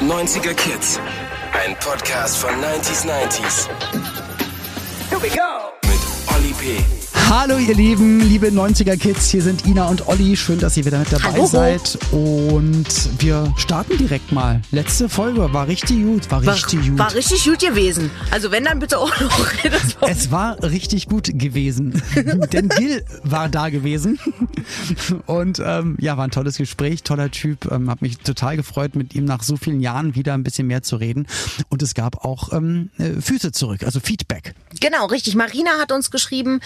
90er Kids. Ein Podcast von 90s 90s. Here we go. Mit Olli P. Hallo ihr Lieben, liebe 90er Kids, hier sind Ina und Olli. Schön, dass ihr wieder mit dabei Hallo. seid. Und wir starten direkt mal. Letzte Folge war richtig gut, war War, richtig gut. war richtig gut gewesen. Also wenn, dann bitte auch noch. Es war richtig gut gewesen, denn Gil war da gewesen und ähm, ja, war ein tolles Gespräch, toller Typ, ähm, habe mich total gefreut, mit ihm nach so vielen Jahren wieder ein bisschen mehr zu reden und es gab auch ähm, äh, Füße zurück, also Feedback. Genau, richtig. Marina hat uns geschrieben,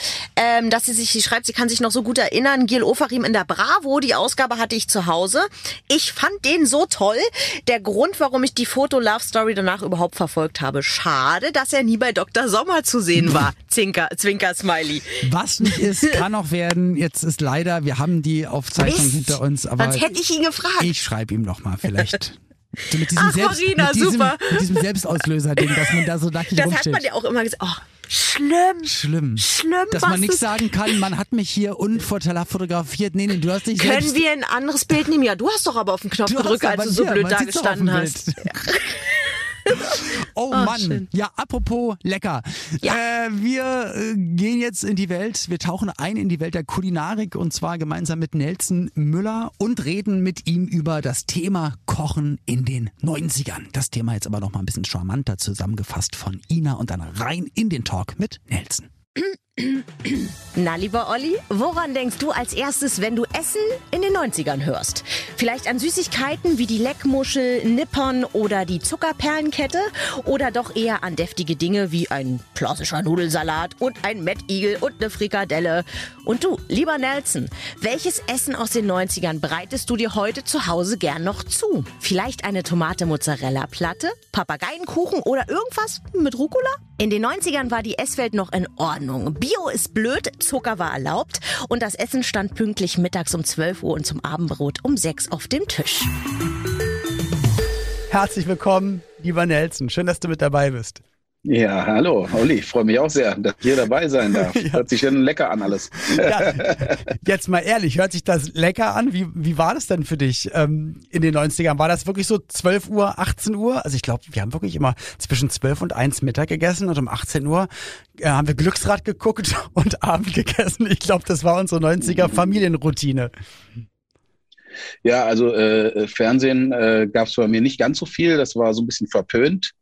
ähm, dass sie sich, sie schreibt, sie kann sich noch so gut erinnern, Gil Ofarim in der Bravo, die Ausgabe hatte ich zu Hause. Ich fand den so toll. Der Grund, warum ich die Foto-Love-Story danach überhaupt verfolgt habe. Schade, dass er nie bei Dr. Sommer zu sehen war. Zwinker, Zwinker, Smiley. Was nicht ist, kann auch werden. Jetzt ist leider, wir haben die Aufzeichnung Mist. hinter uns, aber Sonst hätte ich ihn gefragt. ich schreibe ihm noch mal vielleicht. So mit diesem, Ach, Marina, mit diesem, super. mit diesem Selbstauslöser-Ding, dass man da so nackig das hat rumsteht. man ja auch immer gesagt. Oh, schlimm. Schlimm. Schlimm, Dass man nichts ist- sagen kann, man hat mich hier unvorteilhaft fotografiert. Nee, nee, du hast dich Können wir ein anderes Bild nehmen? Ja, du hast doch aber auf den Knopf Du gedrückt, als du so blöd da gestanden hast. Oh Ah, Mann. schön. Ja, apropos lecker. Ja. Äh, wir äh, gehen jetzt in die Welt, wir tauchen ein in die Welt der Kulinarik und zwar gemeinsam mit Nelson Müller und reden mit ihm über das Thema Kochen in den 90ern. Das Thema jetzt aber noch mal ein bisschen charmanter zusammengefasst von Ina und dann rein in den Talk mit Nelson. Na, lieber Olli, woran denkst du als erstes, wenn du Essen in den 90ern hörst? Vielleicht an Süßigkeiten wie die Leckmuschel, Nippon oder die Zuckerperlenkette? Oder doch eher an deftige Dinge wie ein klassischer Nudelsalat und ein Mettigel und eine Frikadelle? Und du, lieber Nelson, welches Essen aus den 90ern bereitest du dir heute zu Hause gern noch zu? Vielleicht eine Tomate-Mozzarella-Platte, Papageienkuchen oder irgendwas mit Rucola? In den 90ern war die Esswelt noch in Ordnung. Bio ist blöd, Zucker war erlaubt und das Essen stand pünktlich mittags um 12 Uhr und zum Abendbrot um 6 auf dem Tisch. Herzlich willkommen, lieber Nelson. Schön, dass du mit dabei bist. Ja, hallo, Olli, ich freue mich auch sehr, dass ich hier dabei sein darf. Hört sich schon lecker an alles. Ja, jetzt mal ehrlich, hört sich das lecker an? Wie, wie war das denn für dich ähm, in den 90ern? War das wirklich so 12 Uhr, 18 Uhr? Also ich glaube, wir haben wirklich immer zwischen 12 und 1 Mittag gegessen und um 18 Uhr äh, haben wir Glücksrad geguckt und Abend gegessen. Ich glaube, das war unsere 90er Familienroutine. Ja, also äh, Fernsehen äh, gab es bei mir nicht ganz so viel, das war so ein bisschen verpönt.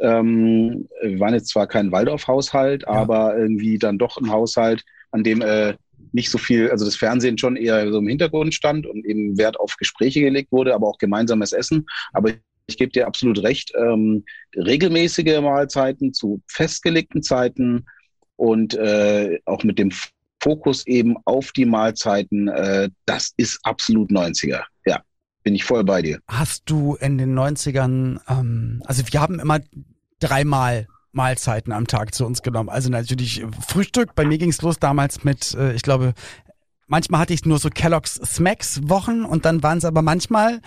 Ähm, wir waren jetzt zwar kein Waldorf-Haushalt, aber irgendwie dann doch ein Haushalt, an dem äh, nicht so viel, also das Fernsehen schon eher so im Hintergrund stand und eben Wert auf Gespräche gelegt wurde, aber auch gemeinsames Essen. Aber ich gebe dir absolut recht, ähm, regelmäßige Mahlzeiten zu festgelegten Zeiten und äh, auch mit dem Fokus eben auf die Mahlzeiten, äh, das ist absolut 90er. Bin ich voll bei dir. Hast du in den 90ern, ähm, also wir haben immer dreimal Mahlzeiten am Tag zu uns genommen. Also natürlich Frühstück, bei mir ging es los damals mit, äh, ich glaube, manchmal hatte ich nur so Kellogg's Smacks Wochen und dann waren es aber manchmal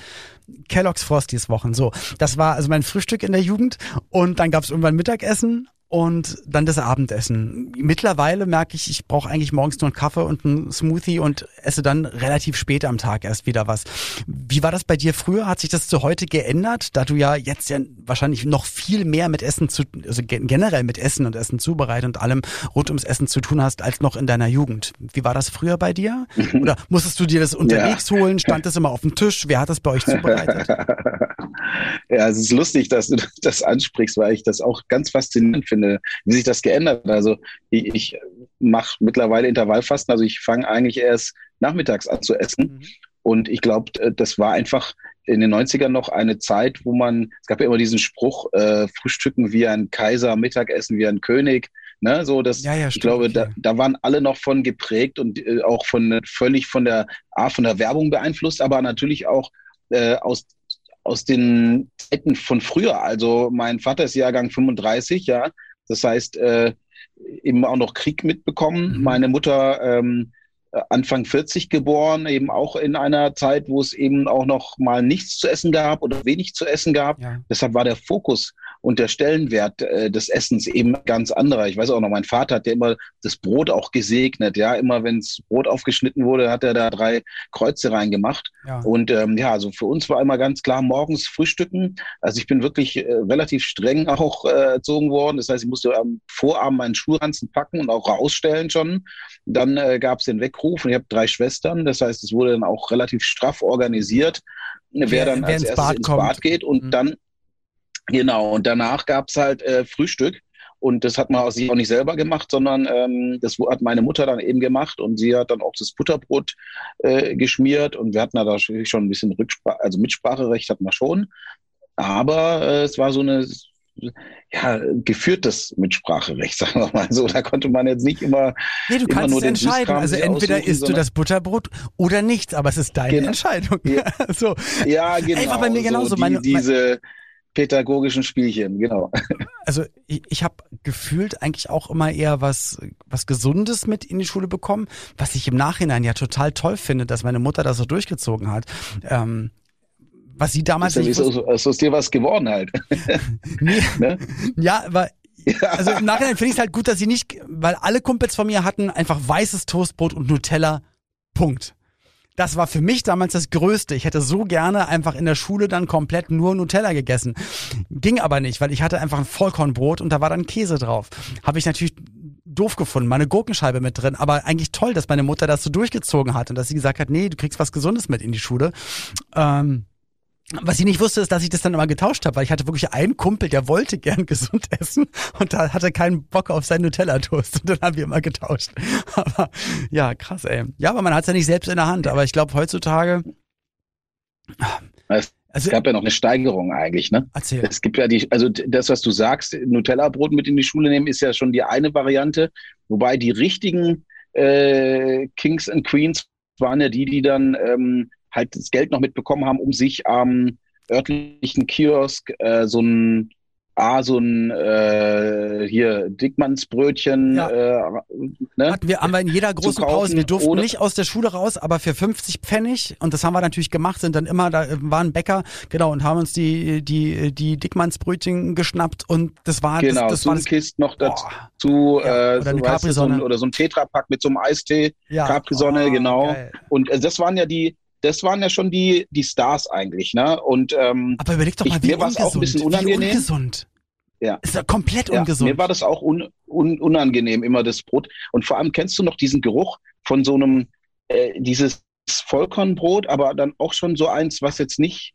Kellogg's Frosties Wochen. So, das war also mein Frühstück in der Jugend und dann gab es irgendwann Mittagessen und dann das Abendessen. Mittlerweile merke ich, ich brauche eigentlich morgens nur einen Kaffee und einen Smoothie und esse dann relativ spät am Tag erst wieder was. Wie war das bei dir früher? Hat sich das zu heute geändert, da du ja jetzt ja wahrscheinlich noch viel mehr mit Essen zu, also gen- generell mit Essen und Essen zubereiten und allem rund ums Essen zu tun hast, als noch in deiner Jugend? Wie war das früher bei dir? Oder musstest du dir das unterwegs holen? Stand das immer auf dem Tisch? Wer hat das bei euch zubereitet? ja, es ist lustig, dass du das ansprichst, weil ich das auch ganz faszinierend finde, wie sich das geändert hat. Also ich, ich mache mittlerweile Intervallfasten, also ich fange eigentlich erst nachmittags an zu essen. Und ich glaube, das war einfach in den 90ern noch eine Zeit, wo man, es gab ja immer diesen Spruch, äh, Frühstücken wie ein Kaiser, Mittagessen wie ein König. Ne, so das, Ja, ja, ich glaube, da, da waren alle noch von geprägt und äh, auch von völlig von der A, von der Werbung beeinflusst, aber natürlich auch äh, aus aus den Zeiten von früher. Also mein Vater ist Jahrgang 35, ja. Das heißt, äh, eben auch noch Krieg mitbekommen. Mhm. Meine Mutter ähm, Anfang 40 geboren, eben auch in einer Zeit, wo es eben auch noch mal nichts zu essen gab oder wenig zu essen gab. Ja. Deshalb war der Fokus und der Stellenwert äh, des Essens eben ganz anderer. Ich weiß auch noch, mein Vater hat ja immer das Brot auch gesegnet. Ja, immer wenn das Brot aufgeschnitten wurde, hat er da drei Kreuze reingemacht. Ja. Und ähm, ja, also für uns war immer ganz klar morgens frühstücken. Also ich bin wirklich äh, relativ streng auch äh, erzogen worden. Das heißt, ich musste am Vorabend meinen Schulranzen packen und auch rausstellen schon. Dann äh, gab es den Weckruf und ich habe drei Schwestern. Das heißt, es wurde dann auch relativ straff organisiert, wer, wer dann wer als ins erstes Bad ins Bad geht und mhm. dann Genau, und danach gab's halt äh, Frühstück. Und das hat man aus sich auch nicht selber gemacht, sondern ähm, das hat meine Mutter dann eben gemacht und sie hat dann auch das Butterbrot äh, geschmiert und wir hatten da schon ein bisschen Rücksprache, also Mitspracherecht hatten wir schon. Aber äh, es war so eine ja, geführtes Mitspracherecht, sagen wir mal so. Da konnte man jetzt nicht immer. Nee, du kannst es entscheiden. Also entweder isst du das Butterbrot oder nichts, aber es ist deine genau. Entscheidung. Ja, so. ja genau. Ey, war bei mir genauso. So die, meine, diese, pädagogischen Spielchen, genau. Also ich, ich habe gefühlt eigentlich auch immer eher was, was Gesundes mit in die Schule bekommen, was ich im Nachhinein ja total toll finde, dass meine Mutter das so durchgezogen hat. Ähm, was sie damals ist, nicht ist, aus dir was geworden halt. nee, ne? Ja, aber also im Nachhinein finde ich es halt gut, dass sie nicht, weil alle Kumpels von mir hatten einfach weißes Toastbrot und Nutella. Punkt das war für mich damals das Größte. Ich hätte so gerne einfach in der Schule dann komplett nur Nutella gegessen. Ging aber nicht, weil ich hatte einfach ein Vollkornbrot und da war dann Käse drauf. Habe ich natürlich doof gefunden, meine Gurkenscheibe mit drin, aber eigentlich toll, dass meine Mutter das so durchgezogen hat und dass sie gesagt hat, nee, du kriegst was Gesundes mit in die Schule. Ähm, was ich nicht wusste, ist, dass ich das dann immer getauscht habe, weil ich hatte wirklich einen Kumpel, der wollte gern gesund essen und da hatte keinen Bock auf seinen Nutella-Toast und dann haben wir immer getauscht. Aber ja, krass, ey. Ja, aber man hat es ja nicht selbst in der Hand, aber ich glaube heutzutage. Es also, gab ja noch eine Steigerung eigentlich, ne? Erzähl. Es gibt ja die, also das, was du sagst, Nutella-Brot mit in die Schule nehmen, ist ja schon die eine Variante, wobei die richtigen äh, Kings and Queens waren ja die, die dann ähm, halt das Geld noch mitbekommen haben, um sich am örtlichen Kiosk äh, so ein Ah, so ein äh, hier Dickmannsbrötchen. Ja. Äh, ne? Hatten wir, haben wir in jeder großen Pause. Wir durften nicht aus der Schule raus, aber für 50 Pfennig und das haben wir natürlich gemacht, sind dann immer, da waren Bäcker, genau, und haben uns die die die Dickmannsbrötchen geschnappt und das war genau, das, das war das, Kist noch dazu ja, äh, oder, so, weißt du, so ein, oder so ein Tetrapack mit so einem Eistee, ja. Capri-Sonne, oh, genau. Geil. Und äh, das waren ja die das waren ja schon die, die Stars eigentlich, ne? Und ähm, aber überleg doch mal, ich, wie mir war es auch ein bisschen unangenehm. Wie ungesund. Ja. Ist ja komplett ungesund. Ja, mir war das auch un, un, unangenehm, immer das Brot. Und vor allem kennst du noch diesen Geruch von so einem, äh, dieses Vollkornbrot, aber dann auch schon so eins, was jetzt nicht,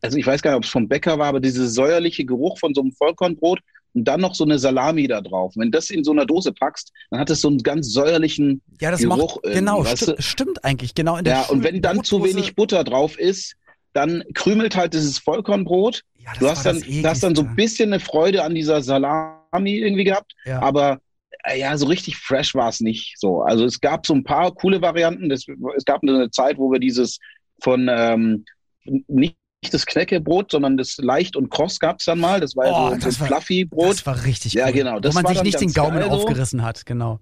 also ich weiß gar nicht, ob es vom Bäcker war, aber dieser säuerliche Geruch von so einem Vollkornbrot, und dann noch so eine Salami da drauf. Wenn das in so einer Dose packst, dann hat es so einen ganz säuerlichen ja, das Geruch. Macht, genau, sti stimmt eigentlich, genau. In der ja, und wenn dann zu wenig Butter drauf ist, dann krümelt halt dieses Vollkornbrot. Ja, du hast dann, du hast dann so ein bisschen eine Freude an dieser Salami irgendwie gehabt, ja. aber äh, ja, so richtig fresh war es nicht so. Also es gab so ein paar coole Varianten. Das, es gab eine Zeit, wo wir dieses von ähm, nicht nicht das Knäckebrot, sondern das leicht und kross gab es dann mal. Das war oh, ja so ein Fluffy-Brot. Das war richtig Ja, genau. Das Wo man sich nicht den Gaumen aufgerissen hat, genau.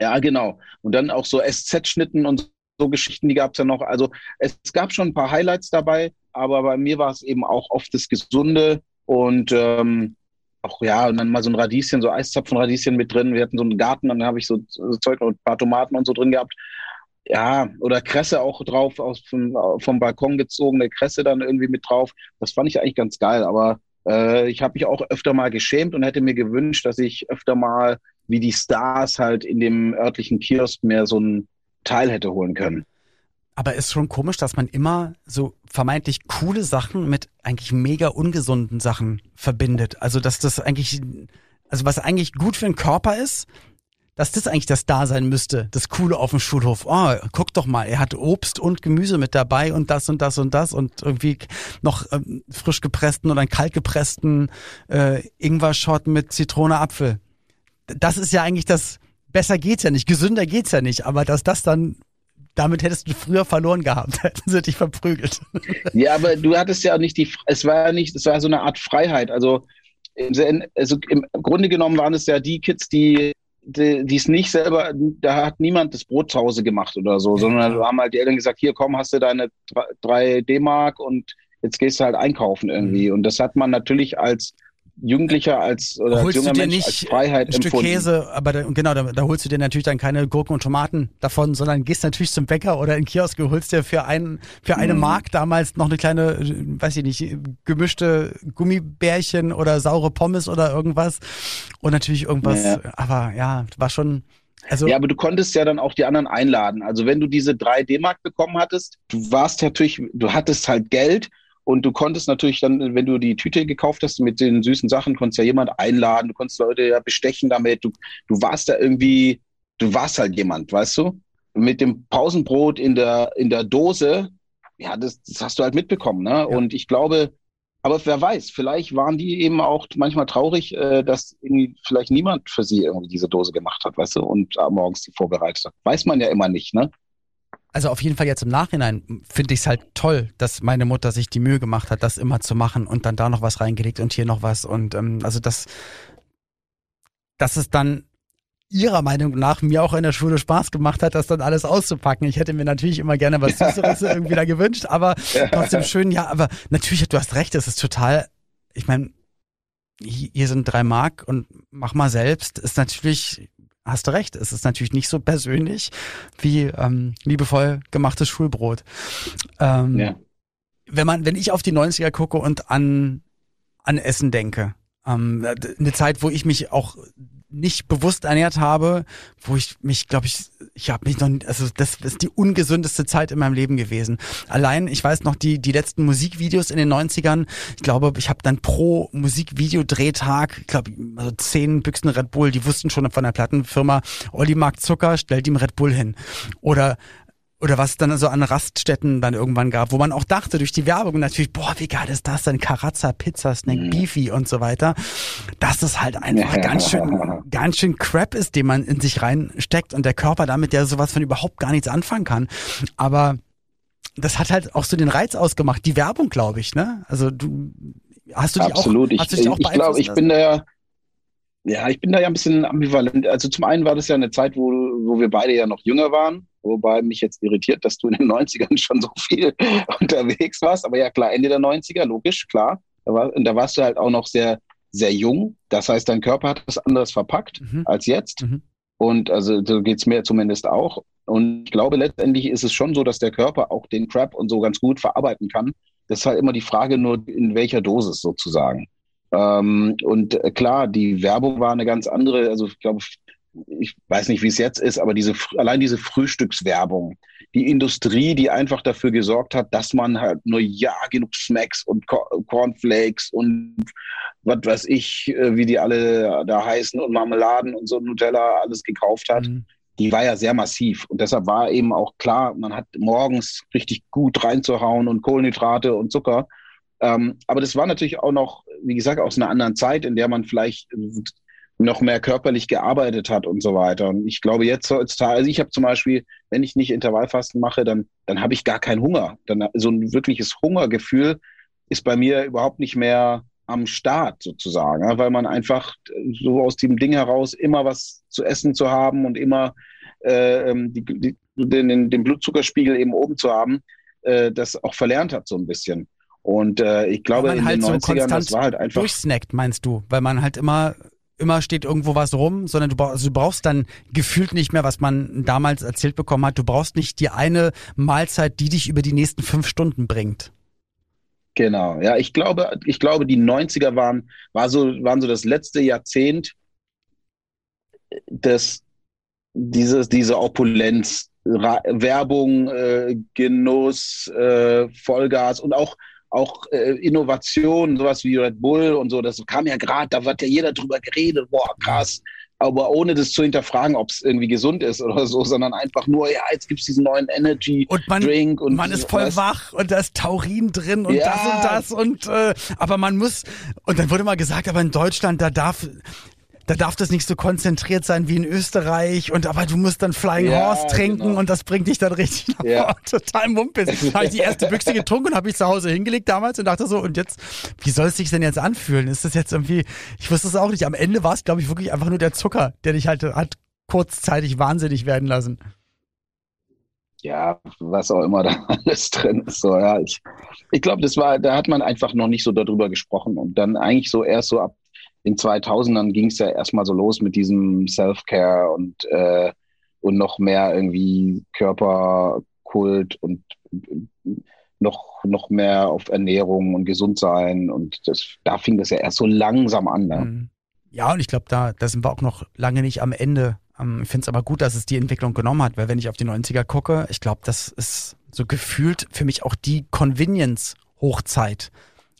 Ja, genau. Und dann auch so SZ-Schnitten und so Geschichten, die gab es ja noch. Also es gab schon ein paar Highlights dabei, aber bei mir war es eben auch oft das Gesunde und ähm, auch ja, und dann mal so ein Radieschen, so Eiszapfenradieschen mit drin. Wir hatten so einen Garten, dann habe ich so, so Zeug und ein paar Tomaten und so drin gehabt ja, oder Kresse auch drauf, aus, vom, vom Balkon gezogene Kresse dann irgendwie mit drauf. Das fand ich eigentlich ganz geil, aber äh, ich habe mich auch öfter mal geschämt und hätte mir gewünscht, dass ich öfter mal wie die Stars halt in dem örtlichen Kiosk mehr so ein Teil hätte holen können. Aber ist schon komisch, dass man immer so vermeintlich coole Sachen mit eigentlich mega ungesunden Sachen verbindet. Also, dass das eigentlich, also was eigentlich gut für den Körper ist, dass das eigentlich das da sein müsste, das Coole auf dem Schulhof. Oh, guck doch mal, er hat Obst und Gemüse mit dabei und das und das und das und irgendwie noch ähm, frisch gepressten oder kalt gepressten äh, Ingwer-Shot mit Zitrone, Apfel. Das ist ja eigentlich das, besser geht's ja nicht, gesünder geht's ja nicht, aber dass das dann damit hättest du früher verloren gehabt, hätten sie dich verprügelt. Ja, aber du hattest ja auch nicht die, es war ja nicht, es war so eine Art Freiheit. Also, also im Grunde genommen waren es ja die Kids, die die, ist nicht selber, da hat niemand das Brot zu Hause gemacht oder so, ja. sondern da haben halt die Eltern gesagt, hier komm, hast du deine drei D-Mark und jetzt gehst du halt einkaufen irgendwie. Mhm. Und das hat man natürlich als Jugendlicher als oder holst als junger du dir Mensch nicht als Freiheit ein Stück empfunden. Käse, aber da, genau, da, da, holst du dir natürlich dann keine Gurken und Tomaten davon, sondern gehst natürlich zum Bäcker oder in Kiosk und holst dir für einen für eine mhm. Mark damals noch eine kleine, weiß ich nicht, gemischte Gummibärchen oder saure Pommes oder irgendwas und natürlich irgendwas, ja. aber ja, war schon also, ja, aber du konntest ja dann auch die anderen einladen. Also wenn du diese drei D-Mark bekommen hattest, du warst natürlich, du hattest halt Geld und du konntest natürlich dann, wenn du die Tüte gekauft hast mit den süßen Sachen, konntest ja jemand einladen, du konntest Leute ja bestechen damit. Du, du warst da irgendwie, du warst halt jemand, weißt du? Mit dem Pausenbrot in der, in der Dose, ja, das, das hast du halt mitbekommen, ne? Ja. Und ich glaube, aber wer weiß, vielleicht waren die eben auch manchmal traurig, äh, dass irgendwie vielleicht niemand für sie irgendwie diese Dose gemacht hat, weißt du, und äh, morgens die vorbereitet hat. Weiß man ja immer nicht, ne? Also auf jeden Fall jetzt im Nachhinein finde ich es halt toll, dass meine Mutter sich die Mühe gemacht hat, das immer zu machen und dann da noch was reingelegt und hier noch was und ähm, also das, dass es dann ihrer Meinung nach mir auch in der Schule Spaß gemacht hat, das dann alles auszupacken. Ich hätte mir natürlich immer gerne was Süßeres irgendwie da gewünscht, aber trotzdem schön, ja, aber natürlich, du hast recht, es ist total, ich meine, hier sind drei Mark und mach mal selbst, ist natürlich hast du recht, es ist natürlich nicht so persönlich wie ähm, liebevoll gemachtes Schulbrot. Ähm, ja. Wenn man, wenn ich auf die 90er gucke und an, an Essen denke, ähm, eine Zeit, wo ich mich auch nicht bewusst ernährt habe, wo ich mich, glaube ich, ich habe mich noch, also das ist die ungesündeste Zeit in meinem Leben gewesen. Allein, ich weiß noch, die, die letzten Musikvideos in den 90ern, ich glaube, ich habe dann pro Musikvideodrehtag, ich glaube, also zehn Büchsen Red Bull, die wussten schon von der Plattenfirma, Olli mag Zucker, stellt ihm Red Bull hin. Oder oder was es dann so an Raststätten dann irgendwann gab, wo man auch dachte durch die Werbung natürlich, boah, wie geil ist das denn? Karazza, Pizza, Snack, mhm. Beefy und so weiter. Dass es halt einfach ganz schön, ganz schön Crap ist, den man in sich reinsteckt und der Körper damit ja sowas von überhaupt gar nichts anfangen kann. Aber das hat halt auch so den Reiz ausgemacht, die Werbung, glaube ich, ne? Also du, hast du dich Absolut. auch, hast du dich auch ich glaube, ich bin da ja, ja, ich bin da ja ein bisschen ambivalent. Also zum einen war das ja eine Zeit, wo, wo wir beide ja noch jünger waren Wobei mich jetzt irritiert, dass du in den 90ern schon so viel unterwegs warst. Aber ja, klar, Ende der 90er, logisch, klar. Da, war, und da warst du halt auch noch sehr, sehr jung. Das heißt, dein Körper hat das anders verpackt mhm. als jetzt. Mhm. Und also so geht's mir zumindest auch. Und ich glaube, letztendlich ist es schon so, dass der Körper auch den Crap und so ganz gut verarbeiten kann. Das ist halt immer die Frage nur, in welcher Dosis sozusagen. Ähm, und äh, klar, die Werbung war eine ganz andere. Also ich glaube, ich weiß nicht, wie es jetzt ist, aber diese, allein diese Frühstückswerbung, die Industrie, die einfach dafür gesorgt hat, dass man halt nur ja genug Smacks und Cornflakes und was weiß ich, äh, wie die alle da heißen und Marmeladen und so Nutella alles gekauft hat. Mhm. Die war ja sehr massiv und deshalb war eben auch klar, man hat morgens richtig gut reinzuhauen und Kohlenhydrate und Zucker. Ähm, aber das war natürlich auch noch, wie gesagt, aus einer anderen Zeit, in der man vielleicht noch mehr körperlich gearbeitet hat und so weiter. Und ich glaube jetzt heutzutage, also ich habe zum Beispiel, wenn ich nicht Intervallfasten mache, dann, dann habe ich gar keinen Hunger. Dann so ein wirkliches Hungergefühl ist bei mir überhaupt nicht mehr am Start sozusagen, weil man einfach so aus dem Ding heraus immer was zu essen zu haben und immer äh, ähm, die, die, den, den Blutzuckerspiegel eben oben zu haben, äh, das auch verlernt hat so ein bisschen. Und äh, ich glaube, in halt den 90ern, so das war halt einfach. Durchsnackt, meinst du? Weil man halt immer immer steht irgendwo was rum, sondern du brauchst, also du brauchst dann gefühlt nicht mehr, was man damals erzählt bekommen hat. Du brauchst nicht die eine Mahlzeit, die dich über die nächsten fünf Stunden bringt. Genau, ja, ich glaube, ich glaube, die 90er waren, war so, waren so das letzte Jahrzehnt des, dieses, diese Opulenz, Ra Werbung, äh, Genuss, äh, Vollgas und auch auch äh, Innovationen, sowas wie Red Bull und so, das kam ja gerade, da wird ja jeder drüber geredet, boah, krass. Aber ohne das zu hinterfragen, ob es irgendwie gesund ist oder so, sondern einfach nur, ja, jetzt gibt's diesen neuen Energy und man, Drink und man ist voll was. wach und da ist Taurin drin und ja. das und das und äh, aber man muss und dann wurde mal gesagt, aber in Deutschland da darf da darf das nicht so konzentriert sein wie in Österreich und aber du musst dann Flying ja, Horse trinken genau. und das bringt dich dann richtig nach ja. Total mumpis. Da habe ich die erste Büchse getrunken und habe ich zu Hause hingelegt damals und dachte so, und jetzt, wie soll es sich denn jetzt anfühlen? Ist das jetzt irgendwie, ich wusste es auch nicht. Am Ende war es, glaube ich, wirklich einfach nur der Zucker, der dich halt hat kurzzeitig wahnsinnig werden lassen. Ja, was auch immer da alles drin ist. So, ja, ich, ich glaube, das war, da hat man einfach noch nicht so darüber gesprochen. Und dann eigentlich so erst so ab den 2000ern ging es ja erstmal so los mit diesem Self-Care und, äh, und noch mehr irgendwie Körperkult und noch, noch mehr auf Ernährung und gesund sein. Und das, da fing das ja erst so langsam an. Ne? Ja, und ich glaube, da, da sind wir auch noch lange nicht am Ende. Ähm, ich finde es aber gut, dass es die Entwicklung genommen hat, weil wenn ich auf die 90er gucke, ich glaube, das ist so gefühlt für mich auch die Convenience-Hochzeit.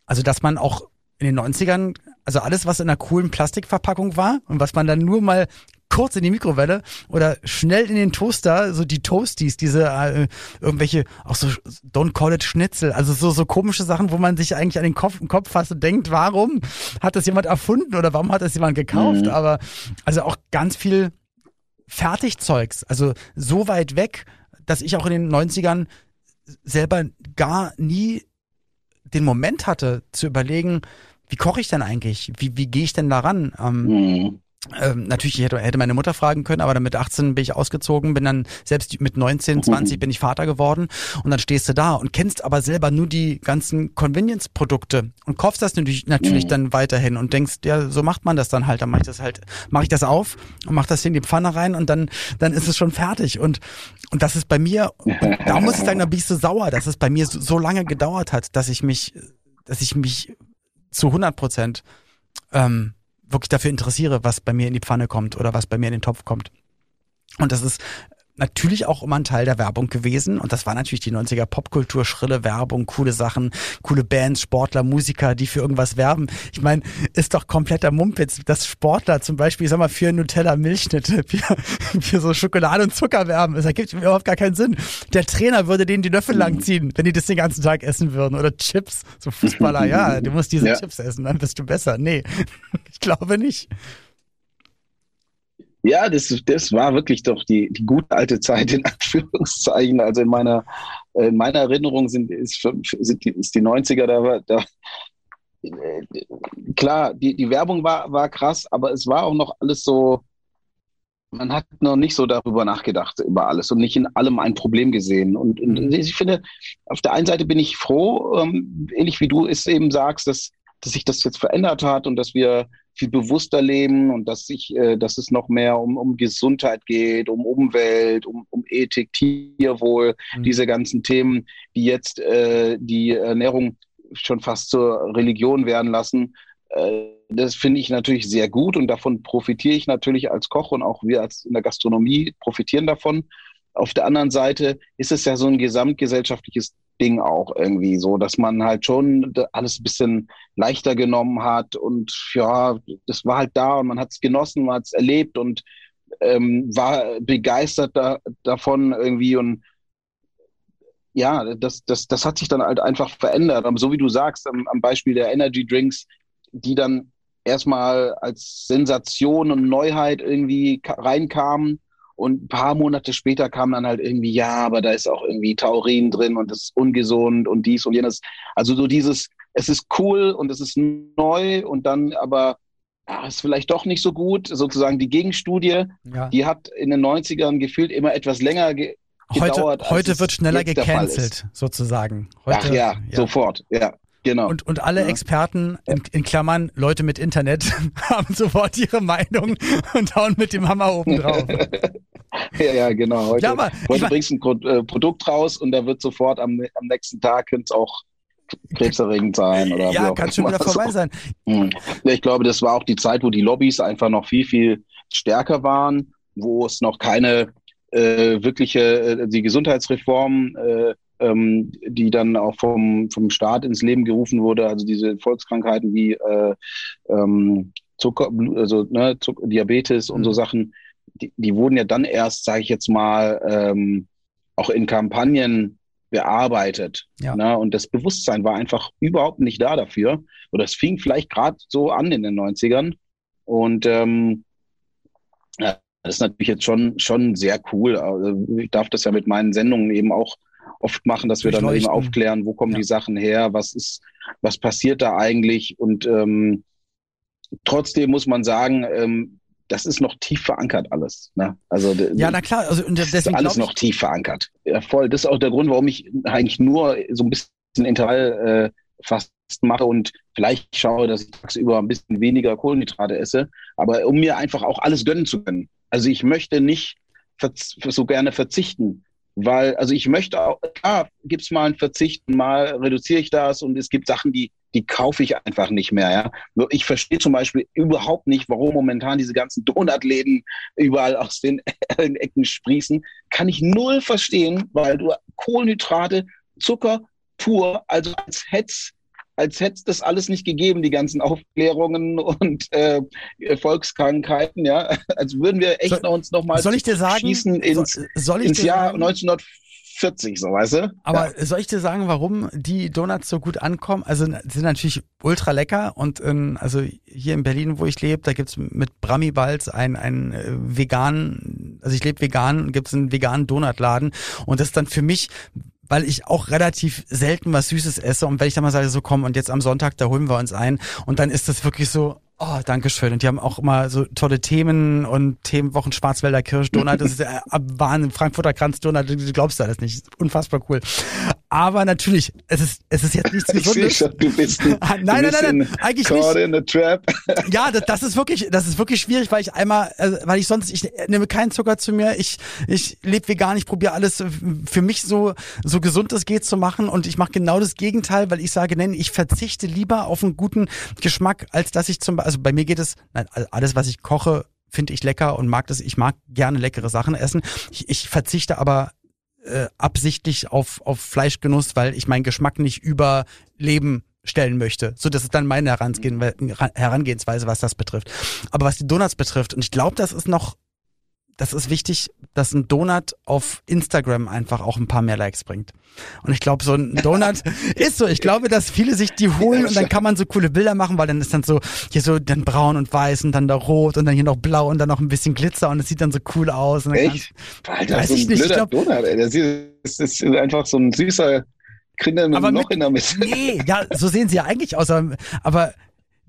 Also, dass man auch in den 90ern, also alles, was in einer coolen Plastikverpackung war und was man dann nur mal kurz in die Mikrowelle oder schnell in den Toaster, so die Toasties, diese äh, irgendwelche, auch so Don't Call It Schnitzel, also so, so komische Sachen, wo man sich eigentlich an den Kopf, den Kopf fasst und denkt, warum hat das jemand erfunden oder warum hat das jemand gekauft? Mhm. Aber also auch ganz viel Fertigzeugs, also so weit weg, dass ich auch in den 90ern selber gar nie den Moment hatte zu überlegen, wie koche ich denn eigentlich? Wie, wie gehe ich denn daran? Ähm, mhm. Ähm, natürlich hätte, hätte meine Mutter fragen können, aber dann mit 18 bin ich ausgezogen, bin dann selbst mit 19, 20 bin ich Vater geworden und dann stehst du da und kennst aber selber nur die ganzen Convenience-Produkte und kaufst das natürlich, natürlich mhm. dann weiterhin und denkst, ja, so macht man das dann halt, dann mache ich das halt, mache ich das auf und mach das in die Pfanne rein und dann, dann ist es schon fertig und, und das ist bei mir, da muss ich sagen, da bin ich so sauer, dass es bei mir so, so lange gedauert hat, dass ich mich, dass ich mich zu 100 Prozent ähm, wirklich dafür interessiere, was bei mir in die Pfanne kommt oder was bei mir in den Topf kommt. Und das ist natürlich auch immer ein Teil der Werbung gewesen. Und das war natürlich die 90er Popkultur, schrille Werbung, coole Sachen, coole Bands, Sportler, Musiker, die für irgendwas werben. Ich meine, ist doch kompletter Mumpitz, dass Sportler zum Beispiel, ich sag mal, für Nutella Milchschnitte, für, für so Schokolade und Zucker werben. Das ergibt überhaupt gar keinen Sinn. Der Trainer würde denen die Löffel langziehen, wenn die das den ganzen Tag essen würden. Oder Chips, so Fußballer, ja, du musst diese ja. Chips essen, dann bist du besser. Nee, ich glaube nicht. Ja, das, das war wirklich doch die, die gute alte Zeit in Anführungszeichen. Also in meiner, in meiner Erinnerung sind, ist, sind die, ist die 90er da, da klar, die, die Werbung war, war krass, aber es war auch noch alles so, man hat noch nicht so darüber nachgedacht, über alles und nicht in allem ein Problem gesehen. Und, und mhm. ich finde, auf der einen Seite bin ich froh, ähm, ähnlich wie du es eben sagst, dass, dass sich das jetzt verändert hat und dass wir viel bewusster leben und dass sich, äh, dass es noch mehr um, um Gesundheit geht, um Umwelt, um, um Ethik, Tierwohl, mhm. diese ganzen Themen, die jetzt äh, die Ernährung schon fast zur Religion werden lassen. Äh, das finde ich natürlich sehr gut und davon profitiere ich natürlich als Koch und auch wir als in der Gastronomie profitieren davon. Auf der anderen Seite ist es ja so ein gesamtgesellschaftliches Ding auch irgendwie so, dass man halt schon alles ein bisschen leichter genommen hat und ja, das war halt da und man hat es genossen, man hat es erlebt und ähm, war begeistert da, davon irgendwie und ja, das, das, das hat sich dann halt einfach verändert. Aber so wie du sagst, am, am Beispiel der Energy Drinks, die dann erstmal als Sensation und Neuheit irgendwie reinkamen und ein paar Monate später kam dann halt irgendwie, ja, aber da ist auch irgendwie Taurin drin und das ist ungesund und dies und jenes. Also so dieses, es ist cool und es ist neu und dann aber ja, ist vielleicht doch nicht so gut. Sozusagen die Gegenstudie, ja. die hat in den 90ern gefühlt immer etwas länger ge gedauert. Heute, heute wird schneller gecancelt, sozusagen. Heute, Ach ja, ja, sofort, ja. Genau. Und, und alle ja. Experten, in, in, Klammern Leute mit Internet, haben sofort ihre Meinung und hauen mit dem Hammer oben drauf. ja, ja, genau. Heute, ja, aber, heute bringst du ein äh, Produkt raus und da wird sofort am, am nächsten Tag könnte es auch krebserregend sein. Oder ja, kann schon wieder vorbei sein. Hm. Ich glaube, das war auch die Zeit, wo die Lobbys einfach noch viel, viel stärker waren, wo es noch keine äh, wirkliche, äh, die Gesundheitsreform äh, ähm, die dann auch vom, vom Staat ins Leben gerufen wurde, also diese Volkskrankheiten wie äh, ähm, Zucker, also ne, Zucker, Diabetes und so mhm. Sachen, die, die wurden ja dann erst, sage ich jetzt mal, ähm, auch in Kampagnen bearbeitet. Ja. Ne? Und das Bewusstsein war einfach überhaupt nicht da dafür. Oder es fing vielleicht gerade so an in den 90ern. Und ähm, ja, das ist natürlich jetzt schon, schon sehr cool. Also ich darf das ja mit meinen Sendungen eben auch oft machen, dass wir dann eben aufklären, wo kommen ja. die Sachen her, was ist, was passiert da eigentlich und ähm, trotzdem muss man sagen, ähm, das ist noch tief verankert alles. Ne? Also ja, na klar, also deswegen ist alles noch tief verankert. Ja, voll. Das ist auch der Grund, warum ich eigentlich nur so ein bisschen Intervall äh, fast mache und vielleicht schaue, dass ich tagsüber ein bisschen weniger Kohlenhydrate esse, aber um mir einfach auch alles gönnen zu können. Also ich möchte nicht so gerne verzichten, weil, also ich möchte auch, klar, gibt es mal ein Verzicht, mal reduziere ich das und es gibt Sachen, die, die kaufe ich einfach nicht mehr. Ja? Ich verstehe zum Beispiel überhaupt nicht, warum momentan diese ganzen Donutläden überall aus den Ecken sprießen. Kann ich null verstehen, weil du Kohlenhydrate, Zucker pur, also als hätt's als hätte das alles nicht gegeben, die ganzen Aufklärungen und äh, Volkskrankheiten, ja. Als würden wir echt soll, uns nochmal schießen ins, soll, soll ins Jahr 1940, so weißt du? Aber ja. soll ich dir sagen, warum die Donuts so gut ankommen? Also sind natürlich ultra lecker und in, also hier in Berlin, wo ich lebe, da gibt's mit Bramibals ein, ein äh, vegan, also ich lebe vegan, gibt's einen veganen Donutladen und das ist dann für mich weil ich auch relativ selten was Süßes esse. Und wenn ich dann mal sage, so komm, und jetzt am Sonntag, da holen wir uns ein. Und dann ist das wirklich so, Oh, danke schön. Und die haben auch immer so tolle Themen und Themenwochen Schwarzwälder Kirschdonut. Das ist ja Wahnsinn. Frankfurter Kranzdonut, du glaubst alles nicht. Unfassbar cool. Aber natürlich, es ist, es ist jetzt nichts Gesundes. Schon, du bist ein, nein, nein, nein, nein, eigentlich nicht. In a trap. Ja, das, das ist wirklich, das ist wirklich schwierig, weil ich einmal, äh, weil ich sonst, ich nehme keinen Zucker zu mir. Ich, ich lebe vegan, ich probiere alles für mich so, so gesund es geht zu machen. Und ich mache genau das Gegenteil, weil ich sage, nein, ich verzichte lieber auf einen guten Geschmack, als dass ich zum Beispiel, also bei mir geht es, nein, alles, was ich koche, finde ich lecker und mag das. Ich mag gerne leckere Sachen essen. Ich, ich verzichte aber äh, absichtlich auf, auf Fleischgenuss, weil ich meinen Geschmack nicht über Leben stellen möchte. So, das ist dann meine Herangehensweise, was das betrifft. Aber was die Donuts betrifft, und ich glaube, das ist noch das ist wichtig, dass ein Donut auf Instagram einfach auch ein paar mehr Likes bringt. Und ich glaube, so ein Donut ist so. Ich glaube, dass viele sich die holen und dann kann man so coole Bilder machen, weil dann ist dann so hier so dann braun und weiß und dann da rot und dann hier noch blau und dann noch ein bisschen Glitzer und es sieht dann so cool aus. Und Echt? Alter, weiß so ein ich nicht. Ich glaub, Donut, ey. Das ist einfach so ein süßer Kinder mit einem Loch mit, in der Mitte. Nee, ja, so sehen sie ja eigentlich aus. Aber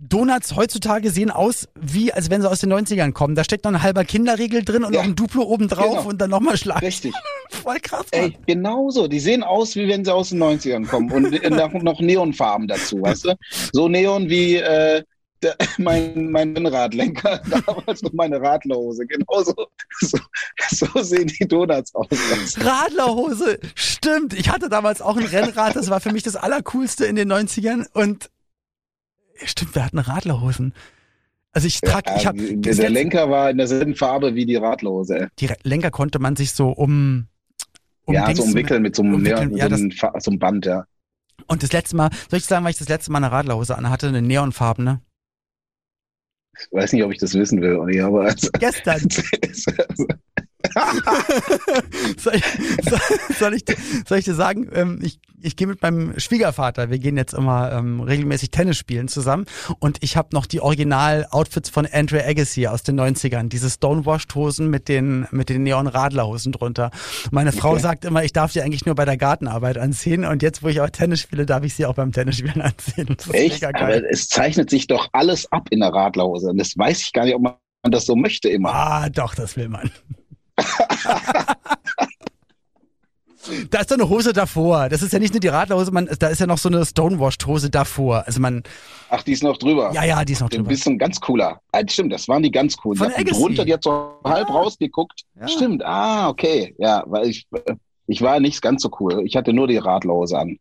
Donuts heutzutage sehen aus, wie als wenn sie aus den 90ern kommen. Da steckt noch ein halber Kinderriegel drin und ja. noch ein Duplo oben drauf genau. und dann nochmal Schlag. Richtig. Voll krass. Ey, genau so. Die sehen aus, wie wenn sie aus den 90ern kommen. Und noch, noch Neonfarben dazu, weißt du? So Neon wie äh, der, mein, mein Radlenker damals und meine Radlerhose. Genauso so, so sehen die Donuts aus. Radlerhose, stimmt. Ich hatte damals auch ein Rennrad, das war für mich das Allercoolste in den 90ern und Stimmt, wir hatten Radlerhosen. Also ich trage, ja, ich habe der Lenker war in derselben Farbe wie die Radlerhose. Die Lenker konnte man sich so um, um ja, Dings, so umwickeln mit so einem, umwickeln, ja, so, einem, das, so einem Band, ja. Und das letzte Mal, soll ich sagen, weil ich das letzte Mal eine Radlerhose anhatte, eine neonfarbene? Ich weiß nicht, ob ich das wissen will, Olli, aber also, gestern. soll, ich, soll, ich, soll ich dir sagen, ähm, ich, ich gehe mit meinem Schwiegervater, wir gehen jetzt immer ähm, regelmäßig Tennis spielen zusammen und ich habe noch die Original-Outfits von Andre Agassi aus den 90ern, diese Stonewashed-Hosen mit den, mit den Neon-Radlerhosen drunter. Meine Frau okay. sagt immer, ich darf die eigentlich nur bei der Gartenarbeit anziehen und jetzt, wo ich auch Tennis spiele, darf ich sie auch beim Tennisspielen anziehen. Echt? Aber es zeichnet sich doch alles ab in der Radlerhose und das weiß ich gar nicht, ob man das so möchte immer. Ah, doch, das will man. Da ist doch eine Hose davor. Das ist ja nicht nur die Radlerhose, man, da ist ja noch so eine Stonewashed-Hose davor. Also man. Ach, die ist noch drüber. Ja, ja, die ist noch drüber. Du bist ein ganz cooler. Ah, stimmt, das waren die ganz coolen. Von die drunter, die hat so halb rausgeguckt. Ja. Stimmt, ah, okay. Ja, weil ich, ich war nicht ganz so cool. Ich hatte nur die Radlerhose an.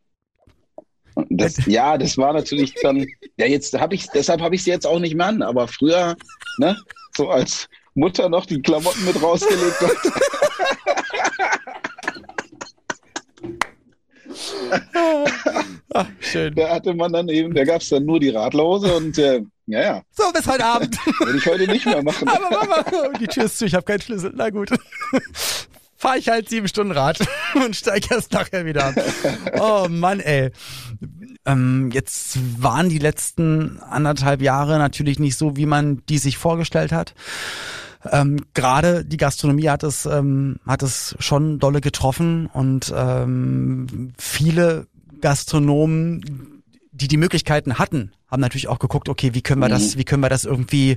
Das, ja, das war natürlich dann, ja, jetzt habe ich, deshalb habe ich sie jetzt auch nicht mehr an, aber früher, ne, so als Mutter noch die Klamotten mit rausgelegt hat. Ach, schön. Da hatte man dann eben, da gab es dann nur die Radlose und äh, ja, ja. So, bis heute Abend. Würde ich heute nicht mehr machen. Aber Mama, die Tür ist zu, ich habe keinen Schlüssel. Na gut. Fahre ich halt sieben Stunden Rad und steige erst nachher wieder an. Oh Mann, ey. Ähm, jetzt waren die letzten anderthalb Jahre natürlich nicht so, wie man die sich vorgestellt hat. Ähm, Gerade die Gastronomie hat es, ähm, hat es schon dolle getroffen und ähm, viele Gastronomen, die die Möglichkeiten hatten, haben natürlich auch geguckt, okay, wie können wir das, mhm. wie können wir das irgendwie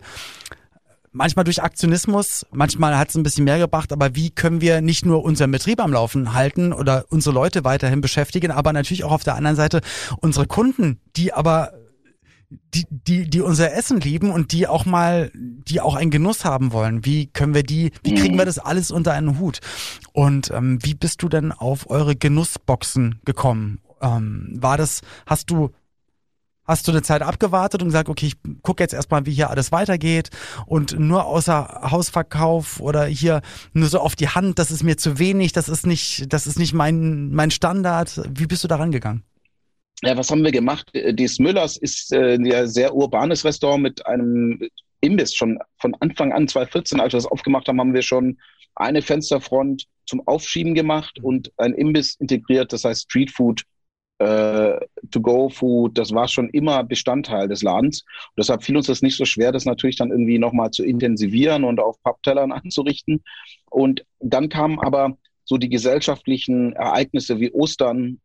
manchmal durch Aktionismus, manchmal hat es ein bisschen mehr gebracht, aber wie können wir nicht nur unseren Betrieb am Laufen halten oder unsere Leute weiterhin beschäftigen, aber natürlich auch auf der anderen Seite unsere Kunden, die aber die, die, die unser Essen lieben und die auch mal, die auch einen Genuss haben wollen. Wie können wir die, wie kriegen wir mhm. das alles unter einen Hut? Und ähm, wie bist du denn auf eure Genussboxen gekommen? Ähm, war das, hast du Hast du eine Zeit abgewartet und gesagt, okay, ich gucke jetzt erstmal, wie hier alles weitergeht und nur außer Hausverkauf oder hier nur so auf die Hand, das ist mir zu wenig, das ist nicht, das ist nicht mein, mein Standard. Wie bist du da rangegangen? Ja, was haben wir gemacht? Dies Müllers ist äh, ein sehr urbanes Restaurant mit einem Imbiss. Schon von Anfang an, 2014, als wir das aufgemacht haben, haben wir schon eine Fensterfront zum Aufschieben gemacht und ein Imbiss integriert, das heißt Street Food, äh, To-Go-Food, das war schon immer Bestandteil des Ladens. Und deshalb fiel uns das nicht so schwer, das natürlich dann irgendwie nochmal zu intensivieren und auf Papptellern anzurichten. Und dann kamen aber so die gesellschaftlichen Ereignisse wie Ostern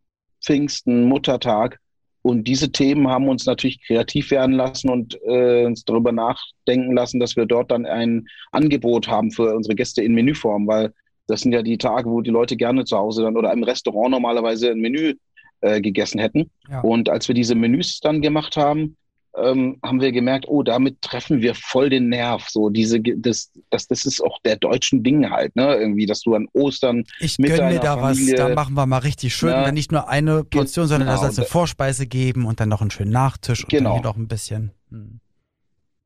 Pfingsten, Muttertag. Und diese Themen haben uns natürlich kreativ werden lassen und äh, uns darüber nachdenken lassen, dass wir dort dann ein Angebot haben für unsere Gäste in Menüform, weil das sind ja die Tage, wo die Leute gerne zu Hause dann oder im Restaurant normalerweise ein Menü äh, gegessen hätten. Ja. Und als wir diese Menüs dann gemacht haben, ähm, haben wir gemerkt, oh, damit treffen wir voll den Nerv. So diese, das, das, das ist auch der deutschen Ding halt, ne? Irgendwie, dass du an Ostern ich mit gönn mir da Familie, was, da machen wir mal richtig schön. Ja, nicht nur eine Portion, genau, sondern da soll es eine Vorspeise geben und dann noch einen schönen Nachtisch und genau. dann hier noch ein bisschen. Hm.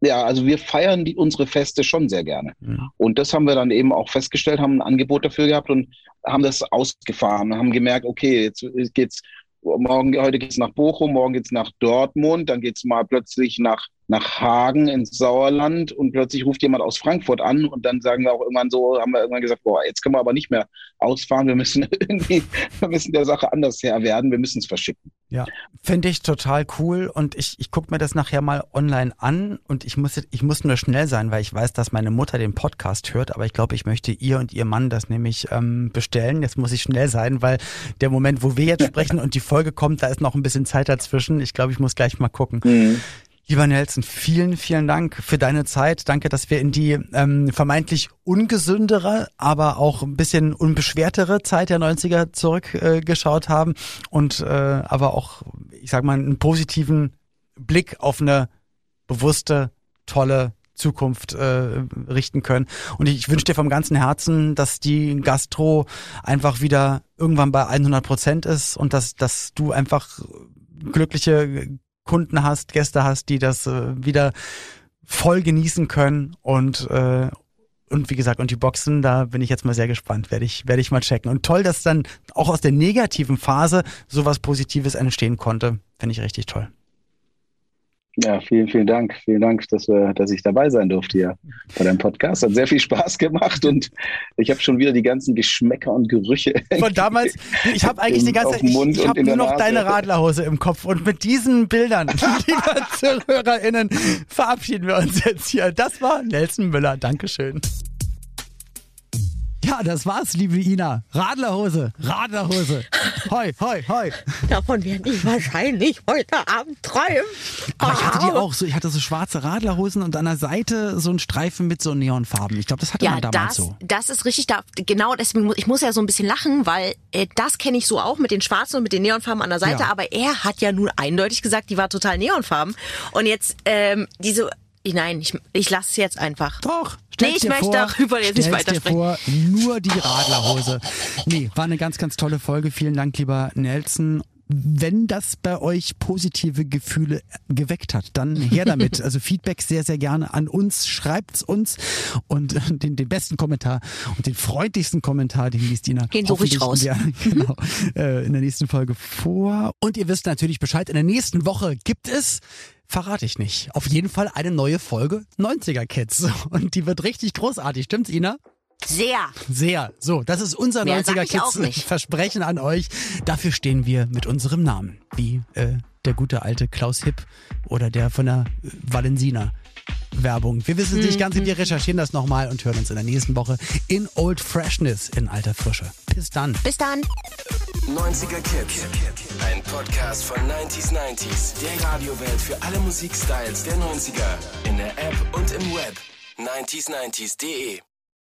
Ja, also wir feiern die, unsere Feste schon sehr gerne. Mhm. Und das haben wir dann eben auch festgestellt, haben ein Angebot dafür gehabt und haben das ausgefahren, haben gemerkt, okay, jetzt geht's morgen, heute geht's nach Bochum, morgen geht's nach Dortmund, dann geht's mal plötzlich nach nach Hagen ins Sauerland und plötzlich ruft jemand aus Frankfurt an und dann sagen wir auch irgendwann so, haben wir irgendwann gesagt, boah, jetzt können wir aber nicht mehr ausfahren, wir müssen irgendwie, wir müssen der Sache anders Herr werden, wir müssen es verschicken. Ja, finde ich total cool und ich, ich gucke mir das nachher mal online an und ich muss, ich muss nur schnell sein, weil ich weiß, dass meine Mutter den Podcast hört, aber ich glaube, ich möchte ihr und ihr Mann das nämlich ähm, bestellen. Jetzt muss ich schnell sein, weil der Moment, wo wir jetzt sprechen und die Folge kommt, da ist noch ein bisschen Zeit dazwischen. Ich glaube, ich muss gleich mal gucken. Mhm. Lieber Nelson, vielen, vielen Dank für deine Zeit. Danke, dass wir in die ähm, vermeintlich ungesündere, aber auch ein bisschen unbeschwertere Zeit der 90er zurückgeschaut äh, haben und äh, aber auch, ich sag mal, einen positiven Blick auf eine bewusste, tolle Zukunft äh, richten können. Und ich, wünsche dir vom ganzen Herzen, dass die Gastro einfach wieder irgendwann bei 100 Prozent ist und dass, dass du einfach glückliche Kunden hast, Gäste hast, die das äh, wieder voll genießen können und äh, und wie gesagt, und die Boxen, da bin ich jetzt mal sehr gespannt, werde ich, werde ich mal checken. Und toll, dass dann auch aus der negativen Phase sowas Positives entstehen konnte. Finde ich richtig toll. Ja, vielen, vielen Dank. Vielen Dank, dass, wir, dass ich dabei sein durfte hier bei deinem Podcast. Hat sehr viel Spaß gemacht und ich habe schon wieder die ganzen Geschmäcker und Gerüche. Von damals, ich habe eigentlich die ganze Zeit, ich, ich habe nur noch deine Radlerhose im Kopf und mit diesen Bildern, liebe ZuhörerInnen, verabschieden wir uns jetzt hier. Das war Nelson Müller. Dankeschön. Ja, das war's, liebe Ina. Radlerhose, Radlerhose. Hoi, hoi, hoi. Davon werde ich wahrscheinlich heute Abend träumen. Aber ich hatte die auch so, ich hatte so schwarze Radlerhosen und an der Seite so ein Streifen mit so Neonfarben. Ich glaube, das hatte ja, man damals das, so. Das ist richtig, da, genau deswegen, ich muss ja so ein bisschen lachen, weil äh, das kenne ich so auch mit den schwarzen und mit den Neonfarben an der Seite, ja. aber er hat ja nun eindeutig gesagt, die war total Neonfarben. Und jetzt ähm, diese Nein, ich, ich lasse es jetzt einfach. Doch. Nee, ich möchte vor, darüber jetzt nicht weitersprechen. Dir vor, nur die Radlerhose. Nee, war eine ganz, ganz tolle Folge. Vielen Dank, lieber Nelson wenn das bei euch positive Gefühle geweckt hat, dann her damit. Also Feedback sehr, sehr gerne an uns. Schreibt's uns und den, den besten Kommentar und den freundlichsten Kommentar, den liest Dina. Den suche ich raus. Ja, genau. Äh, in der nächsten Folge vor. Und ihr wisst natürlich Bescheid. In der nächsten Woche gibt es verrate ich nicht. Auf jeden Fall eine neue Folge 90er Kids. Und die wird richtig großartig. Stimmt's, Ina? Sehr. Sehr. So, das ist unser Mehr 90er sag ich auch Kids. Versprechen an euch. Dafür stehen wir mit unserem Namen. Wie äh, der gute alte Klaus Hipp oder der von der äh, Valensina. Werbung. Wir wissen es nicht ganz, wir recherchieren das nochmal und hören uns in der nächsten Woche in Old Freshness in alter Frische. Bis dann. Bis dann. 90er Kids. Ein Podcast von 90s 90s. Der Radiowelt für alle Musikstyles der 90er. In der App und im Web. 90s90s.de